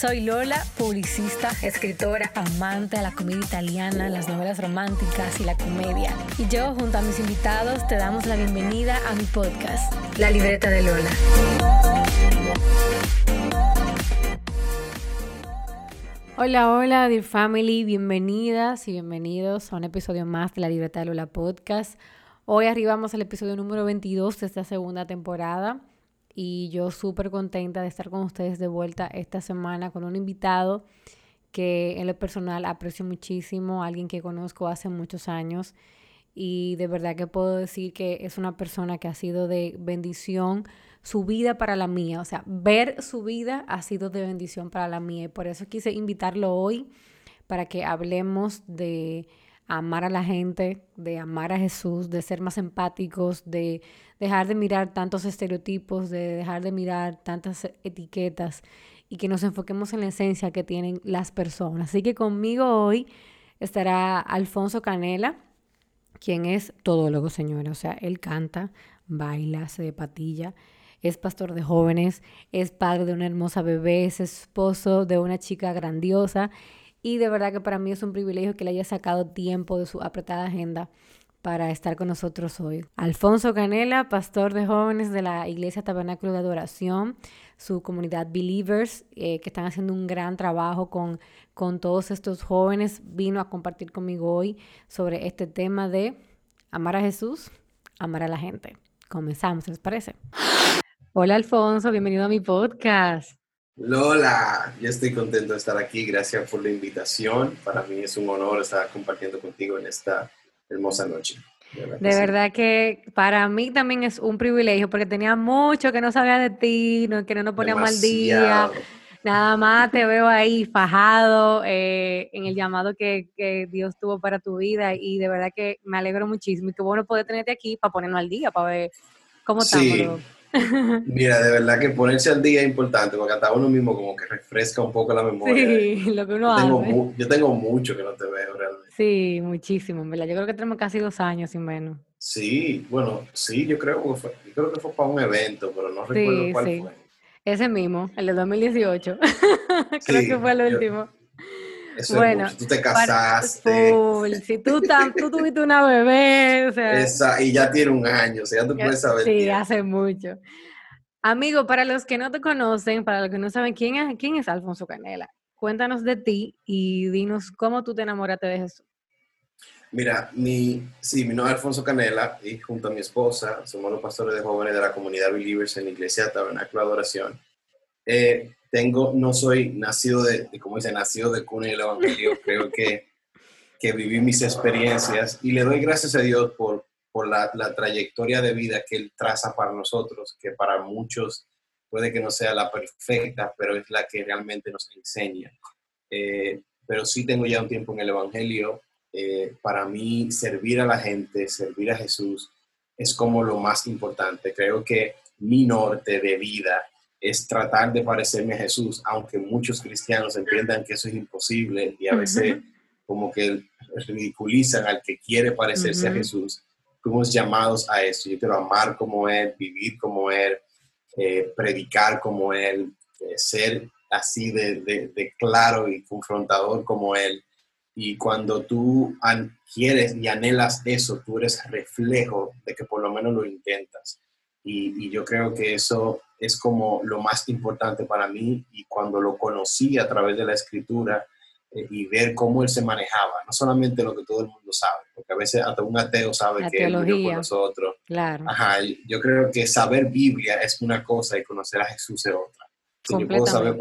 Soy Lola, publicista, escritora, amante de la comedia italiana, las novelas románticas y la comedia. Y yo, junto a mis invitados, te damos la bienvenida a mi podcast, La Libreta de Lola. Hola, hola, dear family, bienvenidas y bienvenidos a un episodio más de La Libreta de Lola podcast. Hoy arribamos al episodio número 22 de esta segunda temporada y yo súper contenta de estar con ustedes de vuelta esta semana con un invitado que en lo personal aprecio muchísimo, alguien que conozco hace muchos años. Y de verdad que puedo decir que es una persona que ha sido de bendición su vida para la mía, o sea, ver su vida ha sido de bendición para la mía. Y por eso quise invitarlo hoy para que hablemos de amar a la gente, de amar a Jesús, de ser más empáticos, de dejar de mirar tantos estereotipos, de dejar de mirar tantas etiquetas y que nos enfoquemos en la esencia que tienen las personas. Así que conmigo hoy estará Alfonso Canela, quien es todólogo, señora. O sea, él canta, baila, se de patilla, es pastor de jóvenes, es padre de una hermosa bebé, es esposo de una chica grandiosa y de verdad que para mí es un privilegio que le haya sacado tiempo de su apretada agenda para estar con nosotros hoy. Alfonso Canela, pastor de jóvenes de la Iglesia Tabernáculo de Adoración, su comunidad Believers, eh, que están haciendo un gran trabajo con, con todos estos jóvenes, vino a compartir conmigo hoy sobre este tema de amar a Jesús, amar a la gente. Comenzamos, ¿les parece? Hola Alfonso, bienvenido a mi podcast. Lola, yo estoy contento de estar aquí. Gracias por la invitación. Para mí es un honor estar compartiendo contigo en esta hermosa noche. De verdad, que, para mí también es un privilegio porque tenía mucho que no sabía de ti, que no nos poníamos al día. Nada más te veo ahí fajado eh, en el llamado que, que, Dios tuvo para tu vida y de verdad que me alegro muchísimo y qué bueno poder tenerte aquí para ponernos al día, para ver cómo estamos. Mira, de verdad que ponerse al día es importante, porque hasta uno mismo como que refresca un poco la memoria. Sí, lo que uno yo tengo, yo tengo mucho que no te veo realmente. Sí, muchísimo, ¿verdad? Yo creo que tenemos casi dos años sin menos. Sí, bueno, sí, yo creo que fue, yo creo que fue para un evento, pero no recuerdo cuál fue. Ese mismo, el de 2018. creo que fue el último bueno, tú te casaste. Si tú, tú tuviste una bebé, o sea, Esa, y ya tiene un año, o sea, ya tú puedes saber. Sí, hace mucho. Amigo, para los que no te conocen, para los que no saben quién es, quién es Alfonso Canela, cuéntanos de ti y dinos cómo tú te enamoraste de Jesús. Mira, mi, sí, mi nombre es Alfonso Canela y junto a mi esposa somos los pastores de jóvenes de la comunidad Believers en la iglesia Tabernáculo de Adoración. Eh, tengo, no soy nacido de, como dice, nacido de cuna y el evangelio, creo que, que viví mis experiencias y le doy gracias a Dios por, por la, la, trayectoria de vida que Él traza para nosotros, que para muchos puede que no sea la perfecta, pero es la que realmente nos enseña. Eh, pero sí tengo ya un tiempo en el Evangelio. Eh, para mí, servir a la gente, servir a Jesús, es como lo más importante. Creo que mi norte de vida es tratar de parecerme a Jesús, aunque muchos cristianos entiendan que eso es imposible y a veces como que ridiculizan al que quiere parecerse a Jesús. Fuimos llamados a eso. Yo quiero amar como Él, vivir como Él, eh, predicar como Él, eh, ser así de, de, claro y confrontador como Él. Y cuando tú quieres y anhelas eso, tú eres reflejo de que por lo menos lo intentas. Y, y yo creo que eso es como lo más importante para mí y cuando lo conocí a través de la escritura eh, y ver cómo él se manejaba, no solamente lo que todo el mundo sabe, porque a veces hasta un ateo sabe que él murió por nosotros. Claro. Ajá, yo creo que saber Biblia es una cosa y conocer a Jesús es otra. yo, puedo saber,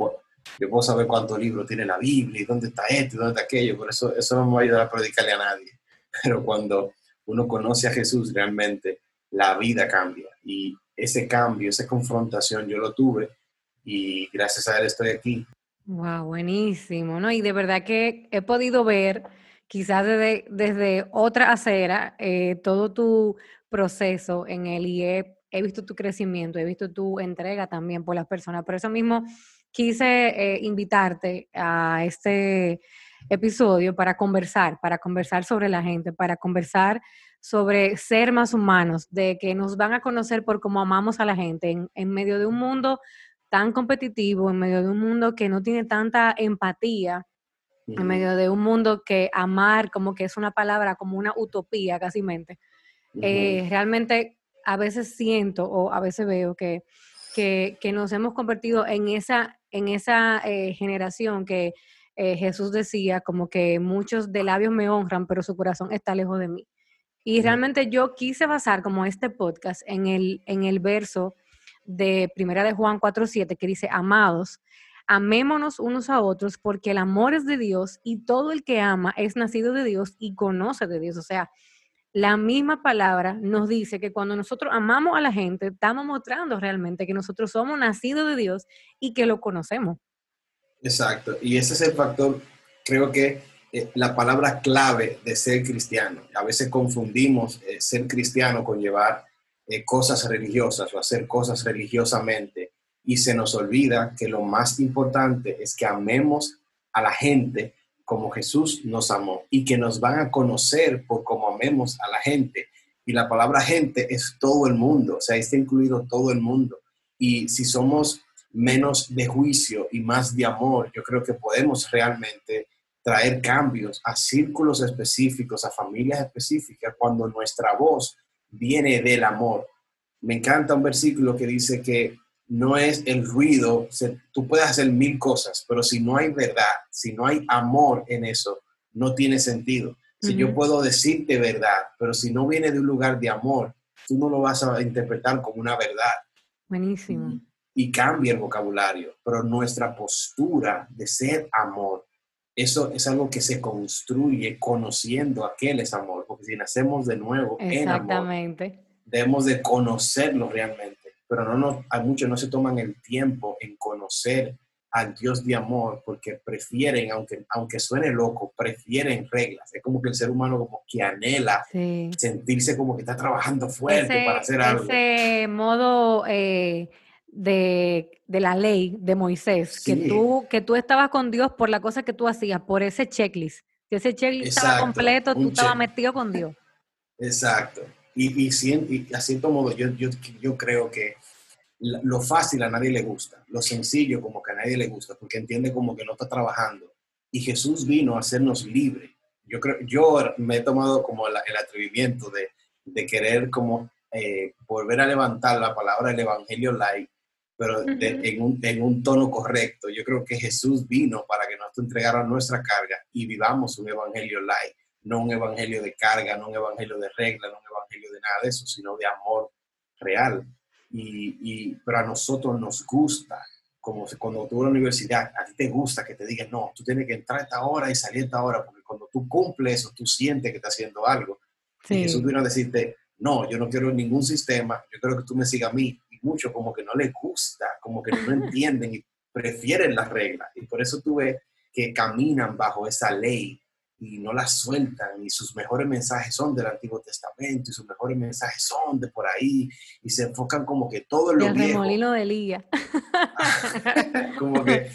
yo puedo saber cuántos libros tiene la Biblia y dónde está esto y dónde está aquello, por eso eso no me va a ayudar a predicarle a nadie. Pero cuando uno conoce a Jesús realmente, la vida cambia y ese cambio, esa confrontación, yo lo tuve y gracias a él estoy aquí. Wow, buenísimo, ¿no? Y de verdad que he podido ver, quizás desde, desde otra acera, eh, todo tu proceso en él y he, visto tu crecimiento, he visto tu entrega también por las personas. Por eso mismo quise eh, invitarte a este episodio para conversar, para conversar sobre la gente, para conversar sobre ser más humanos, de que nos van a conocer por cómo amamos a la gente en, medio de un mundo tan competitivo, en medio de un mundo que no tiene tanta empatía, en medio de un mundo que amar como que es una palabra, como una utopía casi mente. Eh, realmente a veces siento o a veces veo que, que, nos hemos convertido en esa, en esa eh, generación que eh, Jesús decía como que muchos de labios me honran, pero su corazón está lejos de mí. Y realmente yo quise basar como este podcast en el, en el verso de Primera de Juan 4.7 que dice, amados, amémonos unos a otros porque el amor es de Dios y todo el que ama es nacido de Dios y conoce de Dios. O sea, la misma palabra nos dice que cuando nosotros amamos a la gente, estamos mostrando realmente que nosotros somos nacidos de Dios y que lo conocemos. Exacto, y ese es el factor, creo que eh, la palabra clave de ser cristiano. A veces confundimos eh, ser cristiano con llevar eh, cosas religiosas o hacer cosas religiosamente y se nos olvida que lo más importante es que amemos a la gente como Jesús nos amó y que nos van a conocer por cómo amemos a la gente. Y la palabra gente es todo el mundo, o sea, está incluido todo el mundo. Y si somos menos de juicio y más de amor, yo creo que podemos realmente traer cambios a círculos específicos, a familias específicas, cuando nuestra voz viene del amor. Me encanta un versículo que dice que no es el ruido, tú puedes hacer mil cosas, pero si no hay verdad, si no hay amor en eso, no tiene sentido. Si yo puedo decirte verdad, pero si no viene de un lugar de amor, tú no lo vas a interpretar como una verdad. Buenísimo y cambia el vocabulario, pero nuestra postura de ser amor, eso es algo que se construye conociendo a aquel es amor, porque si nacemos de nuevo en amor, debemos de conocerlo realmente, pero no, no, hay muchos no se toman el tiempo en conocer al Dios de amor porque prefieren, aunque, aunque suene loco, prefieren reglas. Es como que el ser humano como que anhela sentirse como que está trabajando fuerte para hacer algo. Ese modo... Eh de, la ley de Moisés, que, tú, que tú estabas con Dios por la cosa que tú hacías, por ese checklist. Si ese checklist estaba completo, tú estabas metido con Dios. Exacto. Y, y, y a cierto modo, yo, yo, yo creo que lo fácil a nadie le gusta, lo sencillo como que a nadie le gusta, porque entiende como que no está trabajando. Y Jesús vino a hacernos libres. Yo creo, yo me he tomado como el, atrevimiento de, de, querer como eh, volver a levantar la palabra del Evangelio light pero en, un, en, un, tono correcto. Yo creo que Jesús vino para que nos entregara nuestra carga y vivamos un evangelio light, no un evangelio de carga, no un evangelio de regla, no un evangelio de nada de eso, sino de amor real. Y, y pero a nosotros nos gusta, como cuando tú en la universidad, a ti te gusta que te digan, no, tú tienes que entrar a esta hora y salir a esta hora, porque cuando tú cumples eso, tú sientes que estás haciendo algo. Y Jesús vino a decirte, no, yo no quiero ningún sistema, yo quiero que tú me sigas a mí mucho como que no les gusta, como que no entienden y prefieren las reglas. Y por eso tuve que caminan bajo esa ley y no la sueltan y sus mejores mensajes son del Antiguo Testamento y sus mejores mensajes son de por ahí y se enfocan como que todo en lo el remolino de Liga. como que,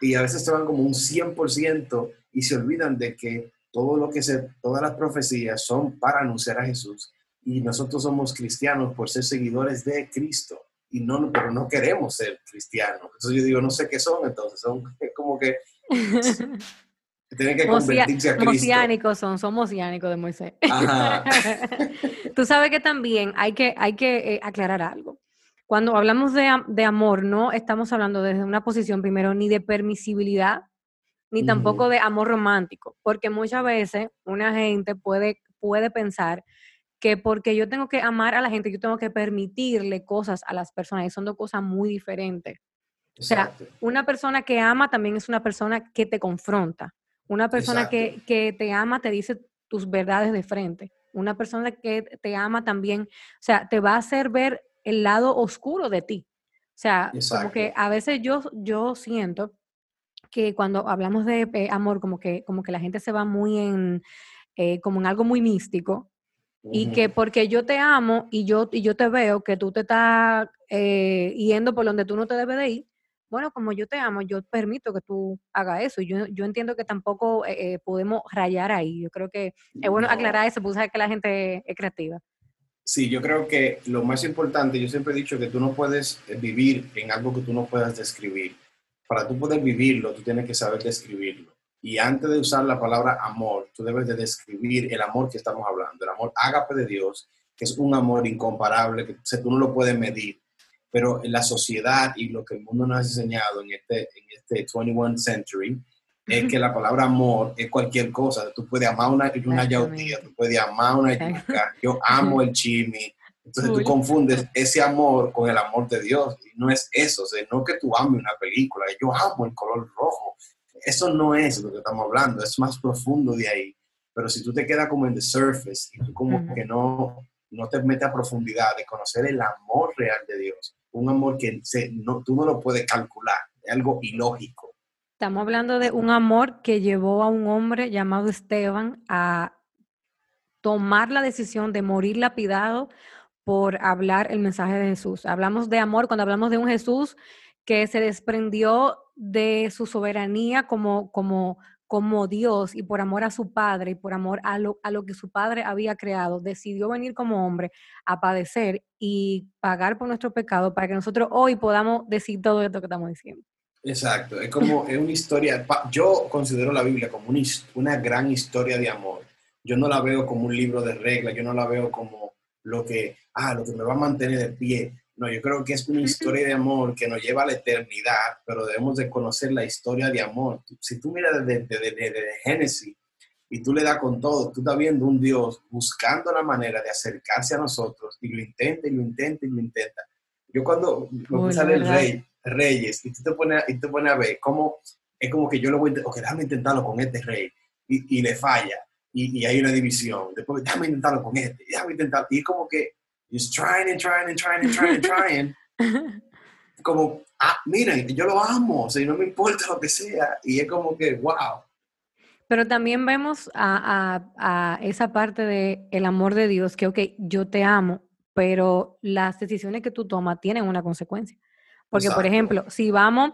y a veces se van como un 100% y se olvidan de que todo lo que se, todas las profecías son para anunciar a Jesús y nosotros somos cristianos por ser seguidores de Cristo y no, pero no queremos ser cristianos. Entonces yo digo, no sé qué son, entonces son como que tienen que convertirse a Cristo. Mosiánicos son, son mosiánicos de Moisés. Tú sabes que también hay que, hay que eh, aclarar algo. Cuando hablamos de, de, amor, no estamos hablando desde una posición primero ni de permisibilidad, ni tampoco de amor romántico, porque muchas veces una gente puede, puede pensar que porque yo tengo que amar a la gente, yo tengo que permitirle cosas a las personas y son dos cosas muy diferentes. O sea, una persona que ama también es una persona que te confronta. Una persona que, que, te ama te dice tus verdades de frente. Una persona que te ama también, o sea, te va a hacer ver el lado oscuro de ti. O sea, como que a veces yo, yo siento que cuando hablamos de eh, amor, como que, como que la gente se va muy en, eh, como en algo muy místico, Y que porque yo te amo y yo, y yo te veo que tú te estás eh, yendo por donde tú no te debes de ir, bueno, como yo te amo, yo permito que tú hagas eso. Yo, yo entiendo que tampoco eh, eh, podemos rayar ahí. Yo creo que es bueno aclarar eso, pues que la gente es creativa. Sí, yo creo que lo más importante, yo siempre he dicho que tú no puedes vivir en algo que tú no puedas describir. Para tú poder vivirlo, tú tienes que saber describirlo. Y antes de usar la palabra amor, tú debes de describir el amor que estamos hablando, el amor ágape de Dios, que es un amor incomparable, que tú no lo puedes medir. Pero en la sociedad y lo que el mundo nos ha enseñado en este, en este 21 century es que la palabra amor es cualquier cosa. Tú puedes amar una, una yautía, tú puedes amar una yuca. Yo amo el chimi. Entonces tú confundes ese amor con el amor de Dios. Y no es eso. O sea, no que tú ames una película. Yo amo el color rojo eso no es lo que estamos hablando, es más profundo de ahí. Pero si tú te quedas como en the surface y tú como que no, no te metes a profundidad de conocer el amor real de Dios, un amor que se, no, tú no lo puedes calcular, es algo ilógico. Estamos hablando de un amor que llevó a un hombre llamado Esteban a tomar la decisión de morir lapidado por hablar el mensaje de Jesús. Hablamos de amor cuando hablamos de un Jesús que se desprendió de su soberanía como, como, como Dios y por amor a su Padre y por amor a lo, a lo que su Padre había creado, decidió venir como hombre a padecer y pagar por nuestro pecado para que nosotros hoy podamos decir todo esto que estamos diciendo. Exacto, es como es una historia, yo considero la Biblia como una, una gran historia de amor. Yo no la veo como un libro de reglas, yo no la veo como lo que, ah, lo que me va a mantener de pie. No, yo creo que es una historia de amor que nos lleva a la eternidad, pero debemos de conocer la historia de amor. Si tú miras desde, Génesis y tú le das con todo, tú estás viendo un Dios buscando la manera de acercarse a nosotros y lo intenta y lo intenta y lo intenta. Yo cuando me sale el rey, Reyes, y tú te pones, y te pones a ver cómo es como que yo lo voy a intentar, ok, déjame intentarlo con este rey, y, y le falla, y, y, hay una división. Después, déjame intentarlo con este, déjame intentarlo, y es como que He's trying and trying and trying and trying and trying. como, ah, miren, yo lo amo, o sea, no me importa lo que sea. Y es como que, wow. Pero también vemos a, a, a esa parte de el amor de Dios, que, ok, yo te amo, pero las decisiones que tú tomas tienen una consecuencia. Porque, por ejemplo, si vamos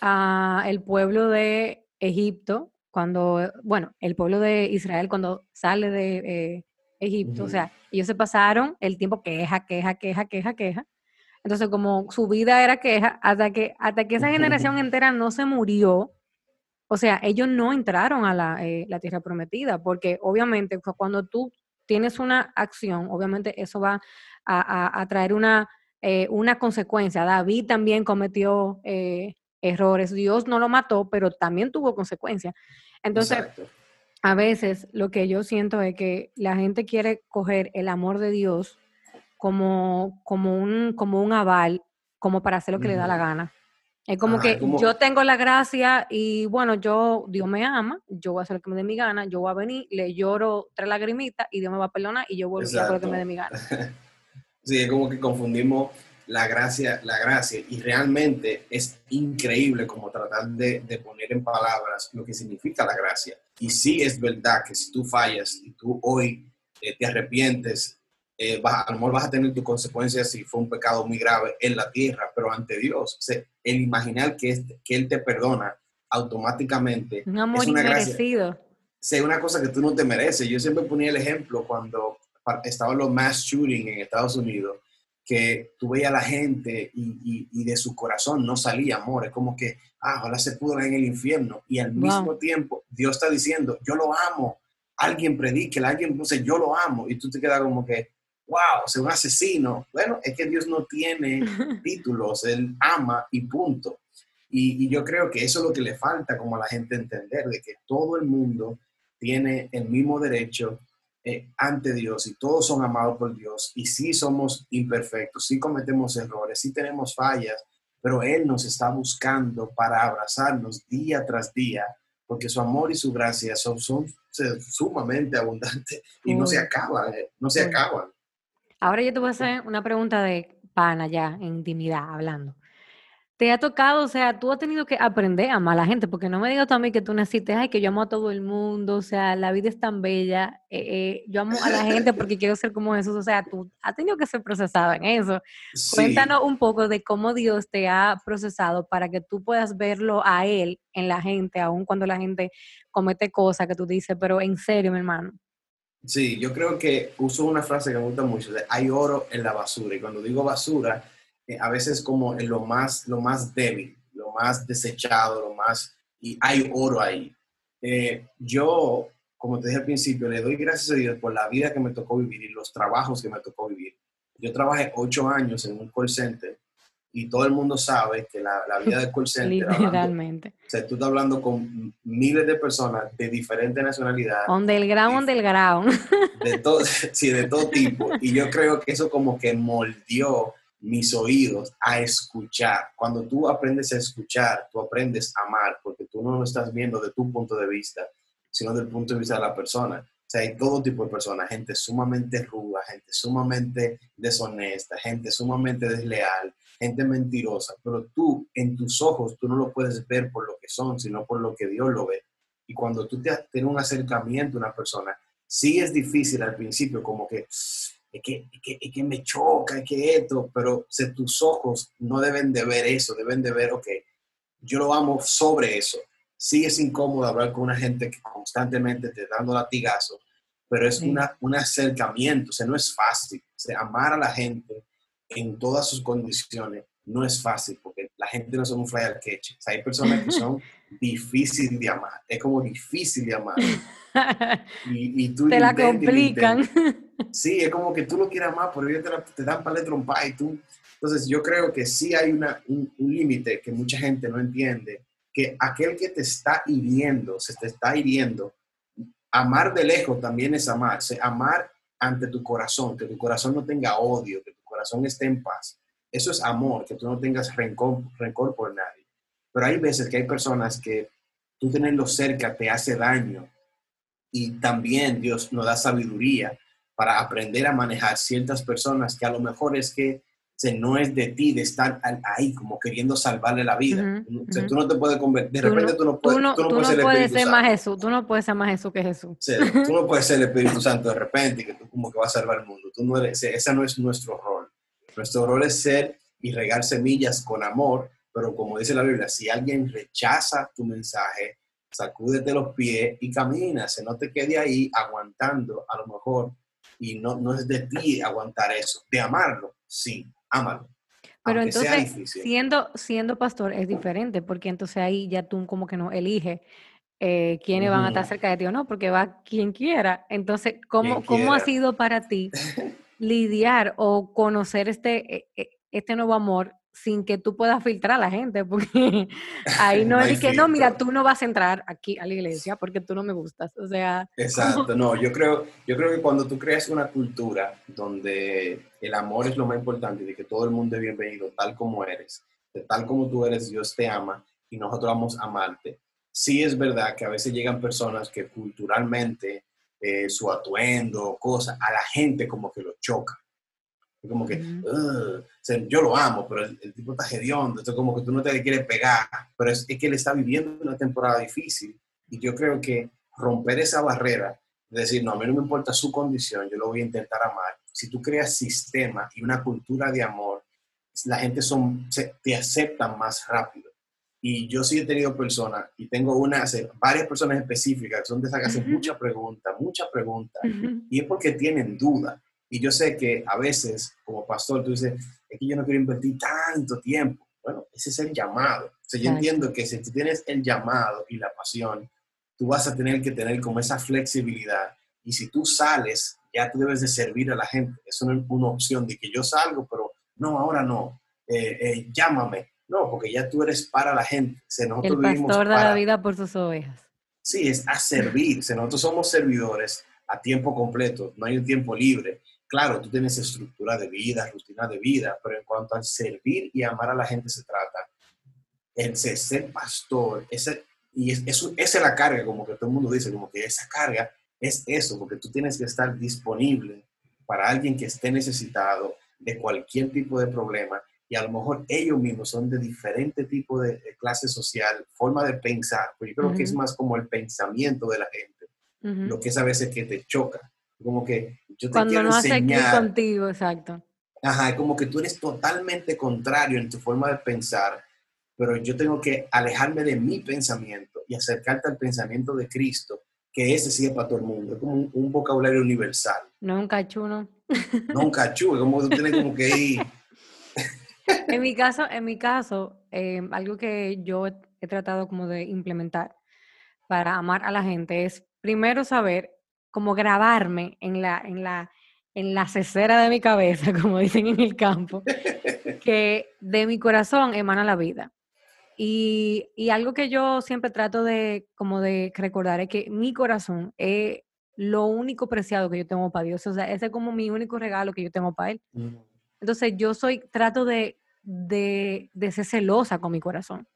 al pueblo de Egipto, cuando, bueno, el pueblo de Israel cuando sale de eh, Egipto, o sea, ellos se pasaron el tiempo queja, queja, queja, queja, queja. Entonces, como su vida era queja, hasta que, hasta que esa generación entera no se murió, o sea, ellos no entraron a la, eh, la tierra prometida, porque obviamente cuando tú tienes una acción, obviamente eso va a, a, traer una, eh, una consecuencia. David también cometió eh, errores, Dios no lo mató, pero también tuvo consecuencias. Entonces, a veces lo que yo siento es que la gente quiere coger el amor de Dios como, como, un, como un aval, como para hacer lo que le da la gana. Es como que yo tengo la gracia y bueno, yo, Dios me ama, yo voy a hacer lo que me dé mi gana, yo voy a venir, le lloro tres lagrimitas y Dios me va a perdonar y yo voy a hacer lo que me dé mi gana. sí, es como que confundimos la gracia, la gracia. Y realmente es increíble como tratar de, de, poner en palabras lo que significa la gracia. Y sí es verdad que si tú fallas y tú hoy eh, te arrepientes, eh, a lo mejor vas a tener tus consecuencias si fue un pecado muy grave en la tierra, pero ante Dios, el imaginar que, que Él te perdona automáticamente. Un amor es una inmerecido. es una cosa que tú no te mereces. Yo siempre ponía el ejemplo cuando estaban los mass shooting en Estados Unidos que tú veías a la gente y, y, de su corazón no salía amor. Es como que, ah, ojalá se pudra en el infierno. Y al mismo tiempo, Dios está diciendo, yo lo amo. Alguien predique, alguien dice, yo lo amo. Y tú te quedas como que, wow, es un asesino. Bueno, es que Dios no tiene títulos, Él ama y punto. Y, y yo creo que eso es lo que le falta como a la gente entender, de que todo el mundo tiene el mismo derecho eh, ante Dios y todos son amados por Dios y sí somos imperfectos, sí cometemos errores, sí tenemos fallas, pero Él nos está buscando para abrazarnos día tras día, porque su amor y su gracia son, son sumamente abundantes y no se acaban, eh, no se acaban. Ahora yo te voy a hacer una pregunta de pana ya, en intimidad, hablando. Te ha tocado, o sea, tú has tenido que aprender a amar a la gente, porque no me digas tú a mí que tú naciste, ay, que yo amo a todo el mundo, o sea, la vida es tan bella, eh, eh, yo amo a la gente porque quiero ser como Jesús, o sea, tú has tenido que ser procesado en eso. Cuéntanos un poco de cómo Dios te ha procesado para que tú puedas verlo a Él en la gente, aun cuando la gente comete cosas que tú dices, pero en serio, mi hermano. Sí, yo creo que uso una frase que me gusta mucho, de hay oro en la basura, y cuando digo basura, eh, a veces como en lo más, lo más débil, lo más desechado, lo más, y hay oro ahí. Eh, yo, como te dije al principio, le doy gracias a Dios por la vida que me tocó vivir y los trabajos que me tocó vivir. Yo trabajé ocho años en un call center y todo el mundo sabe que la, la vida del call center... Literalmente. o sea, tú estás hablando con miles de personas de diferentes nacionalidades. On del ground, on del ground. De todo, sí, de todo tipo. Y yo creo que eso como que moldeó mis oídos a escuchar. Cuando tú aprendes a escuchar, tú aprendes a amar, porque tú no lo estás viendo de tu punto de vista, sino del punto de vista de la persona. O sea, hay todo tipo de personas, gente sumamente ruda, gente sumamente deshonesta, gente sumamente desleal, gente mentirosa, pero tú en tus ojos tú no lo puedes ver por lo que son, sino por lo que Dios lo ve. Y cuando tú te, tienes un acercamiento a una persona, sí es difícil al principio, como que es que, es que, me choca, es que esto, pero tus ojos no deben de ver eso, deben de ver, ok, yo lo amo sobre eso. Sí es incómodo hablar con una gente que constantemente te dando latigazos, pero es una, un acercamiento, o sea, no es fácil. O sea, amar a la gente en todas sus condiciones no es fácil, porque la gente no son un flyer catch. O sea, hay personas que son difíciles de amar, es como difícil de amar. Y, tú te la complican. Sí, es como que tú lo quieras más, pero ellos te, te dan para el trompa y tú. Entonces, yo creo que sí hay una, un, límite que mucha gente no entiende, que aquel que te está hiriendo, se te está hiriendo, amar de lejos también es amar. amar ante tu corazón, que tu corazón no tenga odio, que tu corazón esté en paz. Eso es amor, que tú no tengas rencor, rencor por nadie. Pero hay veces que hay personas que tú tenerlo cerca te hace daño y también Dios nos da sabiduría para aprender a manejar ciertas personas que a lo mejor es que se no es de ti de estar ahí como queriendo salvarle la vida. o sea, tú no te puedes convertir, de repente tú no puedes, tú no, tú no puedes, ser, más Jesús, tú no puedes ser más Jesús que Jesús. tú no puedes ser el Espíritu Santo de repente y que tú como que vas a salvar el mundo. Tú no eres, ese no es nuestro rol. Nuestro rol es ser y regar semillas con amor, pero como dice la Biblia, si alguien rechaza tu mensaje, sacúdete los pies y camina, se no te quede ahí aguantando a lo mejor y no, no es de ti aguantar eso, de amarlo, sí, ámalo. Pero entonces, siendo, siendo pastor es diferente, porque entonces ahí ya tú como que no eliges eh, quiénes van a estar cerca de ti o no, porque va quien quiera. Entonces, ¿cómo, ¿cómo ha sido para ti lidiar o conocer este, e, e, este nuevo amor sin que tú puedas filtrar a la gente, porque ahí no, es que no, mira, tú no vas a entrar aquí a la iglesia porque tú no me gustas, o sea. Exacto, no, yo creo, yo creo que cuando tú creas una cultura donde el amor es lo más importante y de que todo el mundo es bienvenido tal como eres, de tal como tú eres, Dios te ama y nosotros vamos a amarte. Sí es verdad que a veces llegan personas que culturalmente eh, su atuendo, cosas, a la gente como que lo choca como que, yo lo amo, pero el, tipo está hediondo, es como que tú no te quieres pegar, pero es, que él está viviendo una temporada difícil y yo creo que romper esa barrera, de decir, no, a mí no me importa su condición, yo lo voy a intentar amar. Si tú creas sistema y una cultura de amor, la gente son, te aceptan más rápido. Y yo sí he tenido personas, y tengo una, varias personas específicas, son de esas que hacen muchas preguntas, muchas preguntas, y es porque tienen dudas y yo sé que a veces, como pastor, tú dices, es que yo no quiero invertir tanto tiempo. Bueno, ese es el llamado. O sea, yo entiendo que si tú tienes el llamado y la pasión, tú vas a tener que tener como esa flexibilidad. Y si tú sales, ya tú debes de servir a la gente. Eso no es una opción de que yo salgo, pero no, ahora no. Eh, eh, llámame. No, porque ya tú eres para la gente. el pastor da la vida por sus ovejas. Sí, es a servir. nosotros somos servidores a tiempo completo, no hay un tiempo libre claro, tú tienes estructura de vida, rutina de vida, pero en cuanto al servir y amar a la gente se trata, el ser pastor, ese, y eso, esa es la carga, como que todo el mundo dice, como que esa carga es eso, porque tú tienes que estar disponible para alguien que esté necesitado de cualquier tipo de problema. Y a lo mejor ellos mismos son de diferente tipo de, clase social, forma de pensar, pues yo creo que es más como el pensamiento de la gente, lo que es a veces que te choca, como que yo te Cuando no hace contigo, exacto. Ajá, como que tú eres totalmente contrario en tu forma de pensar, pero yo tengo que alejarme de mi pensamiento y acercarte al pensamiento de Cristo, que ese sí es para todo el mundo, es como un, vocabulario universal. No un cachuno. No un cachú, es como que tú tienes como que ir en mi caso, en mi caso, em, algo que yo he tratado como de implementar para amar a la gente es primero saber cómo grabarme en la, en la, en la cesera de mi cabeza, como dicen en el campo, que de mi corazón emana la vida. Y, y, algo que yo siempre trato de como de recordar es que mi corazón es lo único preciado que yo tengo para Dios. O sea, ese es como mi único regalo que yo tengo para Él. Entonces yo soy, trato de, de, de, ser celosa con mi corazón.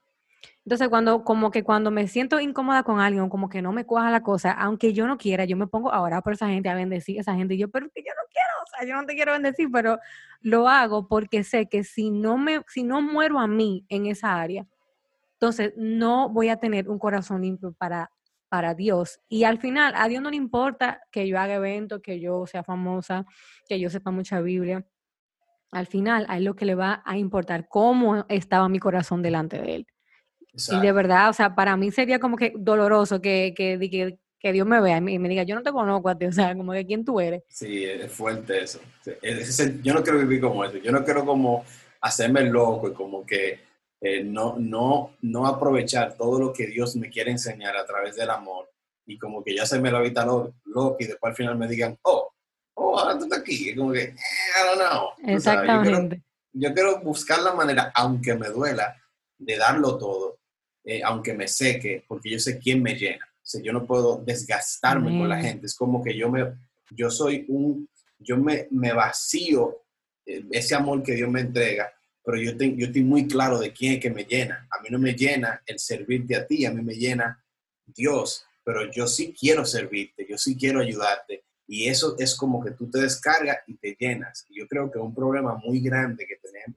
Entonces cuando, como que cuando me siento incómoda con alguien, como que no me cuaja la cosa, aunque yo no quiera, yo me pongo a orar por esa gente, a bendecir a esa gente, y yo, pero que yo no quiero, o yo no te quiero bendecir, pero lo hago porque sé que si no me, si no muero a mí en esa área, entonces no voy a tener un corazón limpio para, para Dios. Y al final, a Dios no le importa que yo haga eventos, que yo sea famosa, que yo sepa mucha Biblia al final a él lo que le va a importar cómo estaba mi corazón delante de él. Y de verdad, o sea, para mí sería como que doloroso que, que, que, Dios me vea y me diga, yo no te conozco a ti, o sea, como que quién tú eres. Sí, es fuerte eso. yo no quiero vivir como eso, yo no quiero como hacerme loco y como que eh, no, no, no aprovechar todo lo que Dios me quiere enseñar a través del amor y como que ya se me lo habita loco y después al final me digan, oh, oh, ahora tú estás aquí. Es como que, eh, I don't know. Exactamente. Yo quiero, buscar la manera, aunque me duela, de darlo todo, eh, aunque me seque, porque yo sé quién me llena. O sea, yo no puedo desgastarme con la gente. Es como que yo me, yo soy un, yo me, me vacío eh, ese amor que Dios me entrega, pero yo, yo estoy muy claro de quién es que me llena. A mí no me llena el servirte a ti, a mí me llena Dios, pero yo sí quiero servirte, yo sí quiero ayudarte y eso es como que tú te descargas y te llenas. Y yo creo que un problema muy grande que, tiene,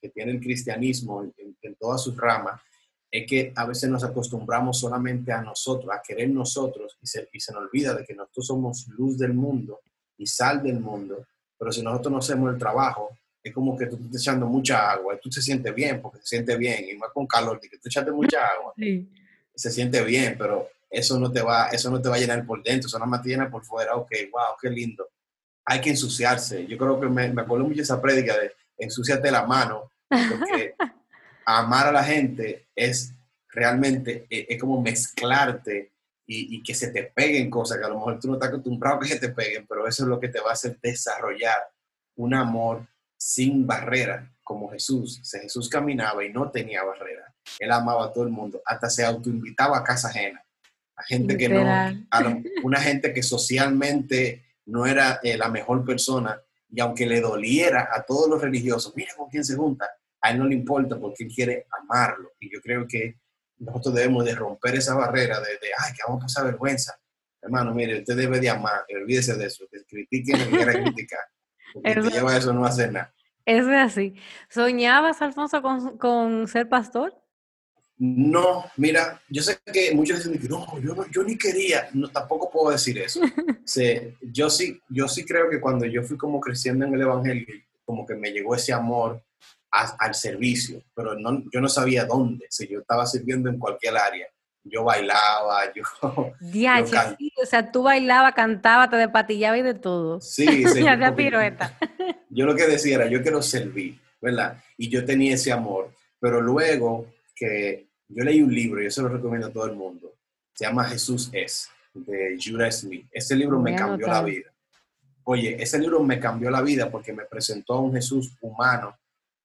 que tiene el cristianismo en, todas sus ramas es que a veces nos acostumbramos solamente a nosotros, a querer nosotros, y se, y se nos olvida de que nosotros somos luz del mundo y sal del mundo. Pero si nosotros no hacemos el trabajo, es como que tú estás echando mucha agua y tú te sientes bien porque se siente bien, y más con calor, de que tú echaste mucha agua, se siente bien, pero eso no te va, eso no te va a llenar por dentro, eso nada más te llena por fuera. Ok, wow, qué lindo. Hay que ensuciarse. Yo creo que me, me acuerdo mucho esa prédica de ensuciate la mano, porque amar a la gente es realmente, e, es, como mezclarte y, y, que se te peguen cosas que a lo mejor tú no estás acostumbrado a que se te peguen, pero eso es lo que te va a hacer desarrollar un amor sin barrera, como Jesús. Jesús caminaba y no tenía barrera. Él amaba a todo el mundo, hasta se autoinvitaba a casa ajena a gente que no, una gente que socialmente no era eh, la mejor persona y aunque le doliera a todos los religiosos, mira con quién se junta, a él no le importa porque él quiere amarlo. Y yo creo que nosotros debemos de romper esa barrera de, ay, que vamos a pasar vergüenza. Hermano, mire, usted debe de amar, olvídese de eso, que critiquen lo que quiera criticar, porque te lleva a eso no hacer nada. Eso es así. ¿Soñabas, Alfonso, con, con ser pastor? No, mira, yo sé que muchos dicen no, yo, yo ni quería, no, tampoco puedo decir eso. yo, sí, yo sí creo que cuando yo fui como creciendo en el Evangelio, como que me llegó ese amor al servicio, pero no, yo no sabía dónde, si yo estaba sirviendo en cualquier área. Yo bailaba, yo... o sea, tú bailabas, cantabas, te despatillabas y de todo. Sí, sí. pirueta. yo lo que decía era, yo quiero servir, ¿verdad? Y yo tenía ese amor, pero luego que yo leí un libro y eso lo recomiendo a todo el mundo. Se llama Jesús es, de Judah Smith. Ese libro me cambió la vida. Oye, ese libro me cambió la vida porque me presentó a un Jesús humano,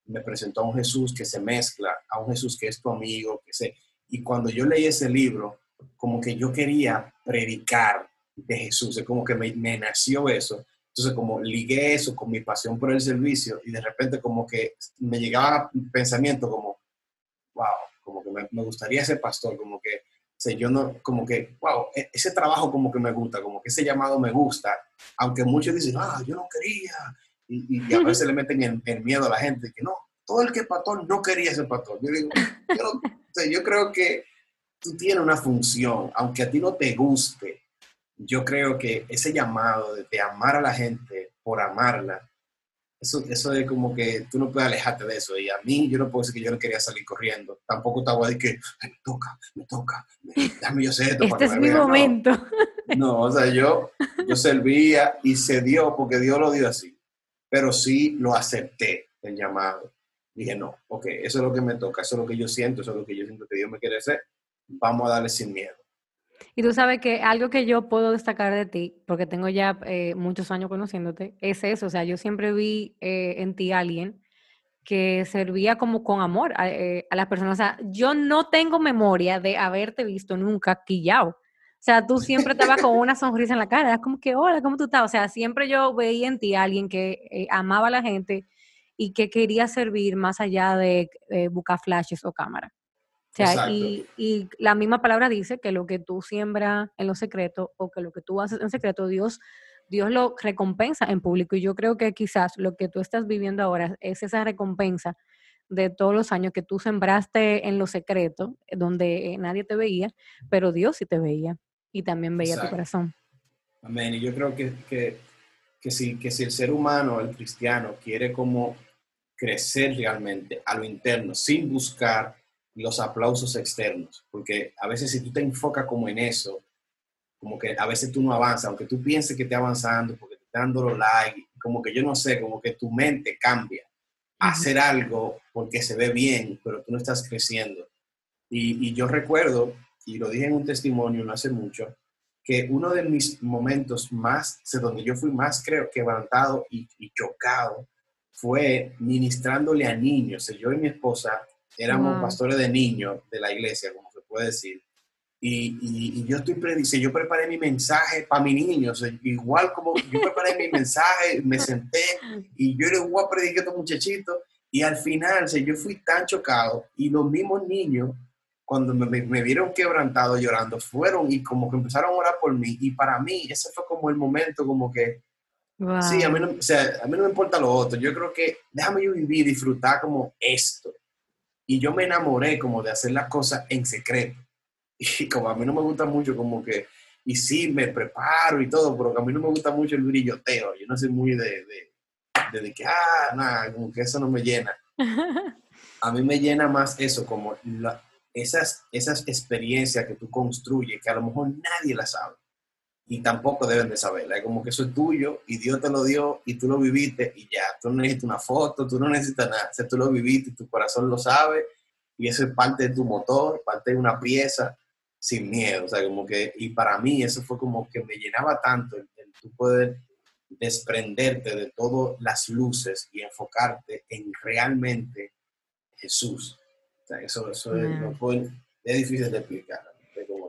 me presentó a un Jesús que se mezcla, a un Jesús que es tu amigo, que se... Y cuando yo leí ese libro, como que yo quería predicar de Jesús, es como que me, me nació eso. Entonces, como ligué eso con mi pasión por el servicio y de repente como que me llegaba pensamiento como, wow, como que me, gustaría ser pastor, como que, sé, yo no, como que, wow, e, ese trabajo como que me gusta, como que ese llamado me gusta, aunque muchos dicen, ah, yo no quería, y, a veces le meten el, miedo a la gente, que no, todo el que es pastor no quería ser pastor. Yo digo, yo, yo creo que tú tienes una función, aunque a ti no te guste, yo creo que ese llamado de, amar a la gente por amarla, eso, eso es como que tú no puedes alejarte de eso. Y a mí, yo no puedo decir que yo no quería salir corriendo. Tampoco estaba de que me toca, me toca, dame yo sé esto. Este es mi momento. No. o sea, yo, yo servía y se dio porque Dios lo dio así. Pero sí lo acepté, el llamado. Dije, no, ok, eso es lo que me toca, eso es lo que yo siento, eso es lo que yo siento que Dios me quiere hacer. Vamos a darle sin miedo. Y tú sabes que algo que yo puedo destacar de ti, porque tengo ya eh, muchos años conociéndote, es eso. O sea, yo siempre vi eh, en ti a alguien que servía como con amor eh, a, las personas. O sea, yo no tengo memoria de haberte visto nunca quillao. O sea, tú siempre estabas con una sonrisa en la cara. Era como que, hola, ¿cómo tú estás? O sea, siempre yo veía en ti a alguien que amaba a la gente y que quería servir más allá de buscar flashes o cámaras y, la misma palabra dice que lo que tú siembras en lo secreto o que lo que tú haces en secreto, Dios, Dios lo recompensa en público. Y yo creo que quizás lo que tú estás viviendo ahora es esa recompensa de todos los años que tú sembraste en lo secreto, donde nadie te veía, pero Dios sí te veía y también veía tu corazón. Amén. Y yo creo que, que, que, si, que si el ser humano, el cristiano, quiere como crecer realmente a lo interno, sin buscar los aplausos externos, porque a veces si tú te enfocas como en eso, como que a veces tú no avanzas, aunque tú pienses que estás avanzando, porque te están dando los likes, como que yo no sé, como que tu mente cambia a hacer algo porque se ve bien, pero tú no estás creciendo. Y, yo recuerdo, y lo dije en un testimonio no hace mucho, que uno de mis momentos más, donde yo fui más, creo, quebrantado y, y chocado, fue ministrándole a niños. Yo y mi esposa éramos pastores de niños de la iglesia, como se puede decir. Y, y, yo estoy predice, yo preparé mi mensaje para mis niños, igual como yo preparé mi mensaje, me senté y yo le voy a predicar a estos muchachitos y al final, yo fui tan chocado y los mismos niños, cuando me, me, vieron quebrantado llorando, fueron y como que empezaron a orar por mí y para mí ese fue como el momento como que, sí, a mí, no, o sea, a mí no me importa lo otro, yo creo que déjame yo vivir, disfrutar como esto y yo me enamoré como de hacer las cosas en secreto. Y como a mí no me gusta mucho como que, y sí, me preparo y todo, pero a mí no me gusta mucho el brilloteo. Yo no soy muy de, de, de, que, ah, nada, como que eso no me llena. A mí me llena más eso, como esas, esas experiencias que tú construyes, que a lo mejor nadie las sabe y tampoco deben de saberla. Como que eso es tuyo y Dios te lo dio y tú lo viviste y ya. Tú no necesitas una foto, tú no necesitas nada. O tú lo viviste y tu corazón lo sabe y eso es parte de tu motor, parte de una pieza sin miedo. O sea, como que, y para mí eso fue como que me llenaba tanto el, tú poder desprenderte de todas las luces y enfocarte en realmente Jesús. Sea, eso, eso es, es difícil de explicar.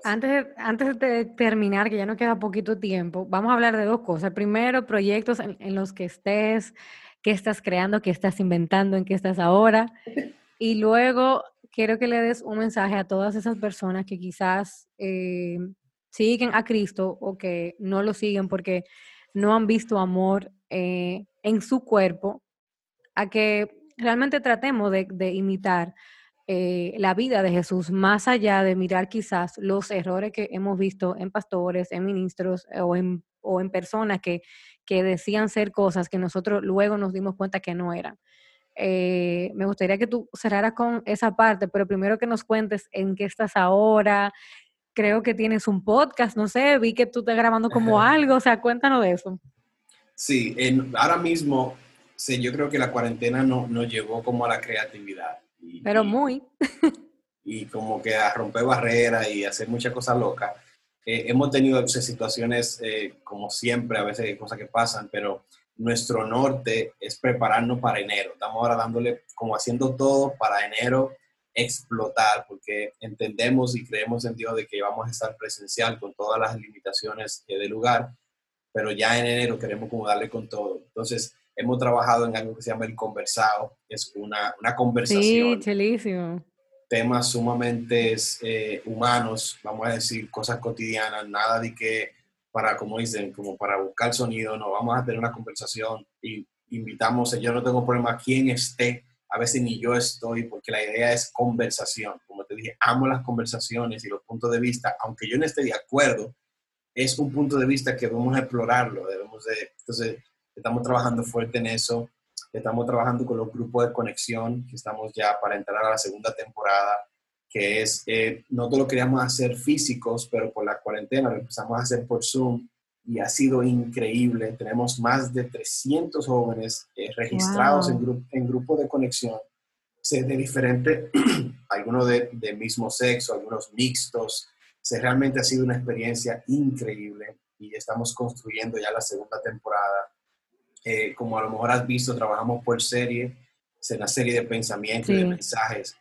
Antes, antes de terminar, que ya no queda poquito tiempo, vamos a hablar de dos cosas. Primero, proyectos en, los que estés, qué estás creando, qué estás inventando, en qué estás ahora. Y luego, quiero que le des un mensaje a todas esas personas que quizás eh, siguen a Cristo o que no lo siguen porque no han visto amor eh, en su cuerpo, a que realmente tratemos de, de imitar eh, la vida de Jesús, más allá de mirar quizás los errores que hemos visto en pastores, en ministros eh, o en, o en personas que, que decían ser cosas que nosotros luego nos dimos cuenta que no eran. Eh, me gustaría que tú cerraras con esa parte, pero primero que nos cuentes en qué estás ahora. Creo que tienes un podcast, no sé, vi que tú estás grabando como algo, o sea, cuéntanos de eso. Sí, en, ahora mismo, sí, yo creo que la cuarentena no, nos llevó como a la creatividad. Pero muy. y como que a romper barreras y hacer muchas cosas locas. Eh, hemos tenido situaciones, eh, como siempre, a veces hay cosas que pasan, pero nuestro norte es prepararnos para enero. Estamos ahora dándole, como haciendo todo para enero explotar, porque entendemos y creemos en Dios de que vamos a estar presencial con todas las limitaciones del lugar, pero ya en enero queremos como darle con todo. Entonces, hemos trabajado en algo que se llama el conversado, es una, una conversación. Sí, chelísimo. Temas sumamente eh, humanos, vamos a decir, cosas cotidianas, nada de que para, como dicen, como para buscar sonido, no, vamos a tener una conversación y invitamos, yo no tengo problema quien esté a veces ni yo estoy, porque la idea es conversación. Como te dije, amo las conversaciones y los puntos de vista, aunque yo no esté de acuerdo, es un punto de vista que debemos explorarlo, debemos de, entonces estamos trabajando fuerte en eso, estamos trabajando con los grupos de conexión, que estamos ya para entrar a la segunda temporada, que es, eh, nosotros lo queríamos hacer físicos, pero por la cuarentena lo empezamos a hacer por Zoom y ha sido increíble. Tenemos más de 300 jóvenes eh, registrados en, grupo en grupos de conexión de diferentes, algunos de, de, mismo sexo, algunos mixtos. Se realmente ha sido una experiencia increíble y estamos construyendo ya la segunda temporada. Eh, como a lo mejor has visto, trabajamos por serie, es una serie de pensamientos y de mensajes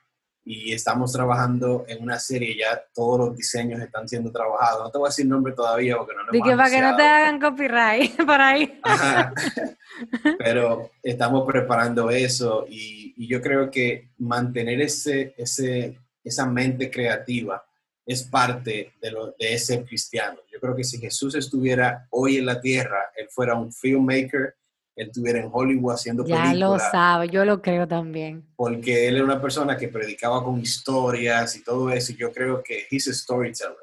y estamos trabajando en una serie, ya todos los diseños están siendo trabajados. No te voy a decir nombre todavía porque no lo hemos para que no te hagan copyright por ahí. Pero estamos preparando eso y, y, yo creo que mantener ese, ese, esa mente creativa es parte de, lo, de ese cristiano. Yo creo que si Jesús estuviera hoy en la tierra, él fuera un filmmaker, él estuviera en Hollywood haciendo películas. Ya lo sabe, yo lo creo también. Porque él era una persona que predicaba con historias y todo eso, y yo creo que he's a storyteller.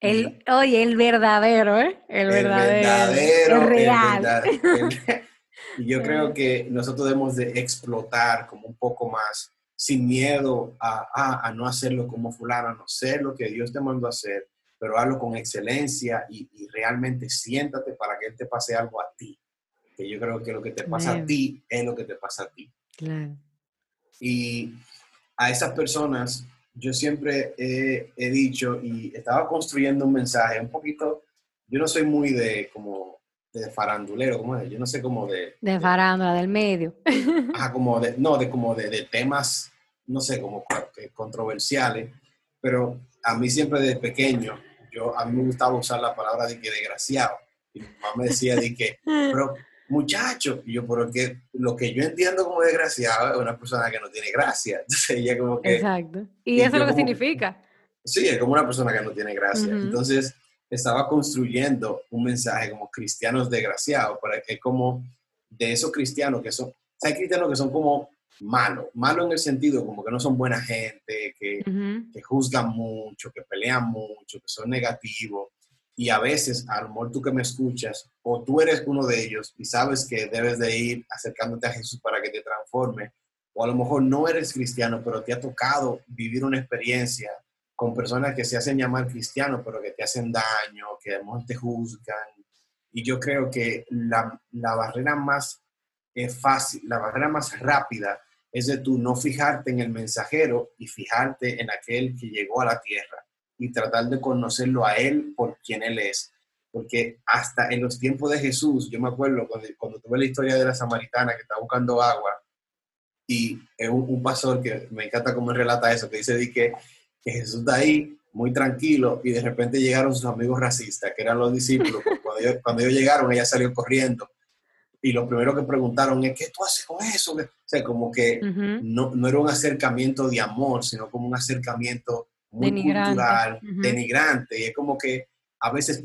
El, oye, el verdadero, ¿eh? El, verdadero. El real. y yo creo que nosotros debemos de explotar como un poco más, sin miedo a, a, no hacerlo como fulano, a no ser lo que Dios te mandó a hacer, pero hazlo con excelencia y, y realmente siéntate para que Él te pase algo a ti que yo creo que lo que te pasa a ti es lo que te pasa a ti. Claro. Y a esas personas yo siempre he, dicho y estaba construyendo un mensaje un poquito, yo no soy muy de como de farandulero, como es? Yo no sé cómo de... De farándula, del medio. Ajá, como de, no, de como de, de temas, no sé, como controversiales, pero a mí siempre desde pequeño, yo, a mí me gustaba usar la palabra de que desgraciado. Y mi mamá me decía de que, pero muchacho. Y yo, porque lo que yo entiendo como desgraciado es una persona que no tiene gracia. Entonces ella como que... Exacto. Y, eso es lo que significa. Sí, es como una persona que no tiene gracia. Entonces estaba construyendo un mensaje como cristianos desgraciados, para que como de esos cristianos que son, hay cristianos que son como malos, malos en el sentido como que no son buena gente, que, que juzgan mucho, que pelean mucho, que son negativos y a veces, a lo mejor tú que me escuchas, o tú eres uno de ellos y sabes que debes de ir acercándote a Jesús para que te transforme, o a lo mejor no eres cristiano, pero te ha tocado vivir una experiencia con personas que se hacen llamar cristianos, pero que te hacen daño, que a te juzgan. Y yo creo que la, la barrera más eh, fácil, la barrera más rápida es de tú no fijarte en el mensajero y fijarte en aquel que llegó a la tierra y tratar de conocerlo a Él por quien Él es. Porque hasta en los tiempos de Jesús, yo me acuerdo cuando, cuando tuve la historia de la samaritana que está buscando agua y es un, pastor que me encanta cómo relata eso, que dice que, que Jesús está ahí muy tranquilo y de repente llegaron sus amigos racistas, que eran los discípulos. Cuando ellos, cuando ellos llegaron, ella salió corriendo y lo primero que preguntaron es, ¿qué tú haces con eso? O sea, como que no, no, era un acercamiento de amor, sino como un acercamiento muy denigrante. cultural, denigrante. Y es como que a veces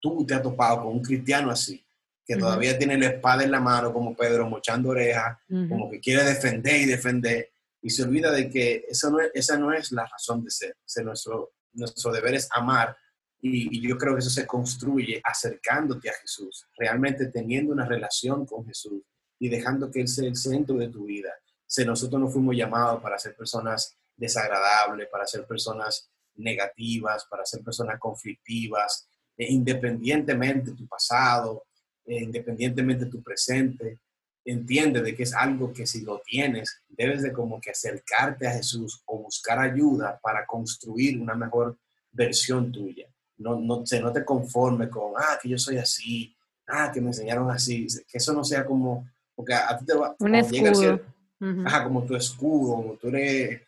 tú te has topado con un cristiano así, que todavía tiene la espada en la mano, como Pedro, mochando orejas, como que quiere defender y defender, y se olvida de que eso no es, esa no es la razón de ser. nuestro, nuestro deber es amar. Y, y, yo creo que eso se construye acercándote a Jesús, realmente teniendo una relación con Jesús y dejando que Él sea el centro de tu vida. Si nosotros no fuimos llamados para ser personas desagradable, para ser personas negativas, para ser personas conflictivas, e independientemente de tu pasado, e independientemente de tu presente, entiende de que es algo que si lo tienes, debes de como que acercarte a Jesús o buscar ayuda para construir una mejor versión tuya. No, no, no te conforme con, ah, que yo soy así, ah, que me enseñaron así, que eso no sea como, porque a, ti te va, Un escudo. como tu escudo, como tú eres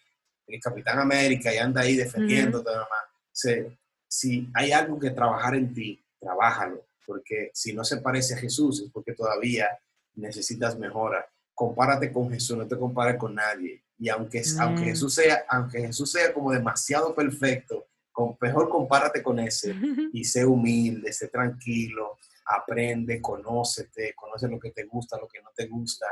el Capitán América y anda ahí defendiéndote, uh si hay algo que trabajar en ti, trabájalo, porque si no se parece a Jesús es porque todavía necesitas mejora. Compárate con Jesús, no te compares con nadie. Y aunque, aunque, Jesús sea, aunque Jesús sea como demasiado perfecto, con, mejor compárate con ese y sé humilde, sé tranquilo, aprende, conócete, conoce lo que te gusta, lo que no te gusta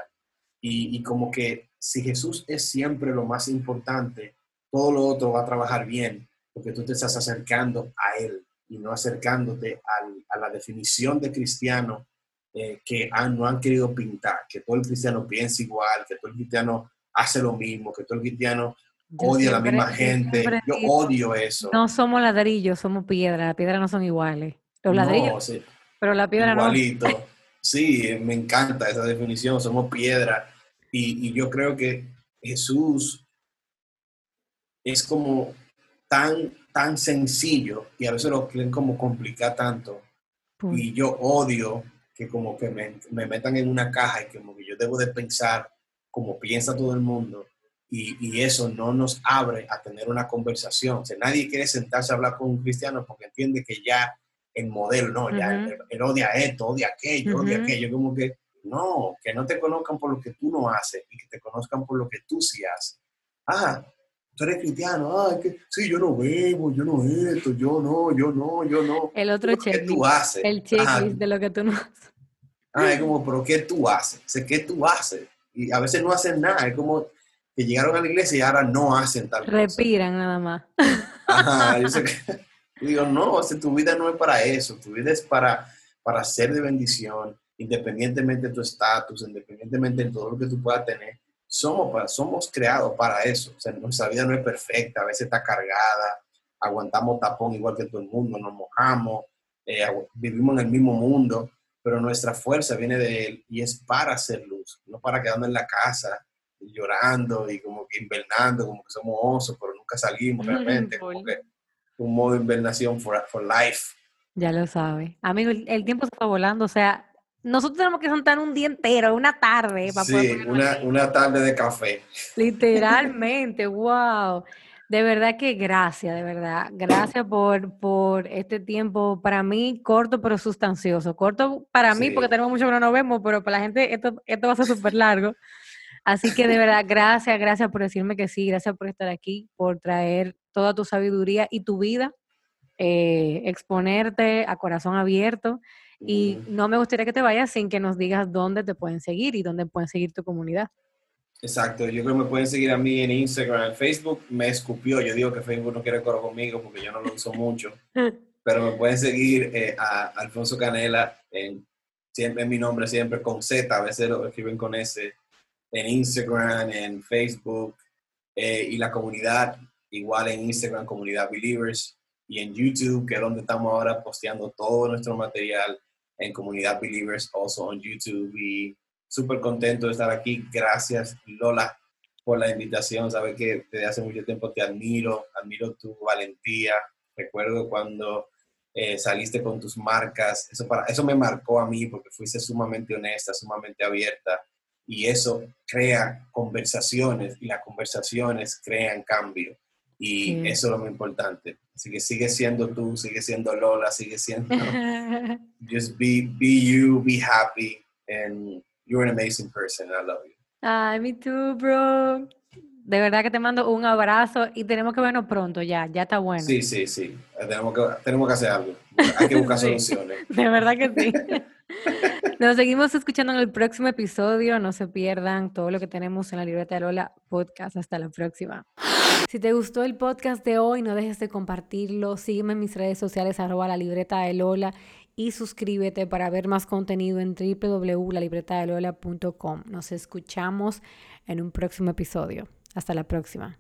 Y, y como que si Jesús es siempre lo más importante, todo lo otro va a trabajar bien, porque tú te estás acercando a Él y no acercándote a la definición de cristiano eh, que han, no han querido pintar, que todo el cristiano piensa igual, que todo el cristiano hace lo mismo, que todo el cristiano odia a la misma gente. Yo odio eso. No somos ladrillos, somos piedra. Las piedras no son iguales. Los ladrillos. Pero la piedra Igualito. Sí, me encanta esa definición. Somos piedra. Y, y yo creo que Jesús es como tan, tan sencillo y a veces lo quieren como complicar tanto. Y yo odio que como que me, me, metan en una caja y como que yo debo de pensar como piensa todo el mundo y, y, eso no nos abre a tener una conversación. O sea, nadie quiere sentarse a hablar con un cristiano porque entiende que ya el modelo, no, ya él, odia esto, odia aquello, odia aquello. Como que no, que no te conozcan por lo que tú no haces y que te conozcan por lo que tú sí haces. Ah, tú eres cristiano, ah, que sí, yo no bebo, yo no esto, yo no, yo no, yo no. El otro checklist. tú haces? El checklist de lo que tú no haces. Ah, es como, pero ¿qué tú haces? sé ¿qué tú haces? Y a veces no hacen nada, es como que llegaron a la iglesia y ahora no hacen tal cosa. Respiran nada más. Ajá, yo sé que, digo, no, tu vida no es para eso, tu vida es para, para ser de bendición, independientemente de tu estatus, independientemente de todo lo que tú puedas tener somos, somos creados para eso. O sea, nuestra vida no es perfecta, a veces está cargada, aguantamos tapón igual que todo el mundo, nos mojamos, eh, vivimos en el mismo mundo, pero nuestra fuerza viene de Él y es para hacer luz, no para quedarnos en la casa llorando y como que invernando, como que somos osos, pero nunca salimos realmente, como que un modo de invernación for, for life. Ya lo sabe. Amigo, el tiempo se está volando, o sea, nosotros tenemos que sentar un día entero, una tarde. Para sí, una, una, tarde de café. Literalmente, wow. De verdad que gracias, de verdad. Gracias por, por este tiempo, para mí corto pero sustancioso. Corto para mí porque tenemos mucho que no nos vemos, pero para la gente esto, esto va a ser súper largo. Así que de verdad, gracias, gracias por decirme que sí, gracias por estar aquí, por traer toda tu sabiduría y tu vida, eh, exponerte a corazón abierto. Y no me gustaría que te vayas sin que nos digas dónde te pueden seguir y dónde pueden seguir tu comunidad. Exacto, yo creo que me pueden seguir a mí en Instagram, en Facebook me escupió, yo digo que Facebook no quiere correr conmigo porque yo no lo uso mucho, pero me pueden seguir eh, a Alfonso Canela, en, siempre en mi nombre, siempre con Z, a veces lo escriben con S, en Instagram, en Facebook, eh, y la comunidad, igual en Instagram, comunidad Believers, y en YouTube, que es donde estamos ahora posteando todo nuestro material en Comunidad Believers, also on YouTube. Y súper contento de estar aquí. Gracias, Lola, por la invitación. Sabes que desde hace mucho tiempo te admiro, admiro tu valentía. Recuerdo cuando eh, saliste con tus marcas. Eso, para, eso me marcó a mí porque fuiste sumamente honesta, sumamente abierta. Y eso crea conversaciones y las conversaciones crean cambio. Y eso es lo más importante. Así que sigue siendo tú, sigue siendo Lola, sigue siendo. just be, be you, be happy, and you're an amazing person. I love you. Ay, me too, bro. De verdad que te mando un abrazo y tenemos que vernos pronto ya, ya está bueno. Sí, sí, sí. Tenemos que, tenemos que hacer algo. Hay que buscar soluciones. De verdad que sí. Nos seguimos escuchando en el próximo episodio. No se pierdan todo lo que tenemos en la libreta de Lola Podcast. Hasta la próxima. Si te gustó el podcast de hoy, no dejes de compartirlo. Sígueme en mis redes sociales, arroba la libreta de Lola y suscríbete para ver más contenido en www.lalibretadelola.com. Nos escuchamos en un próximo episodio. Hasta la próxima.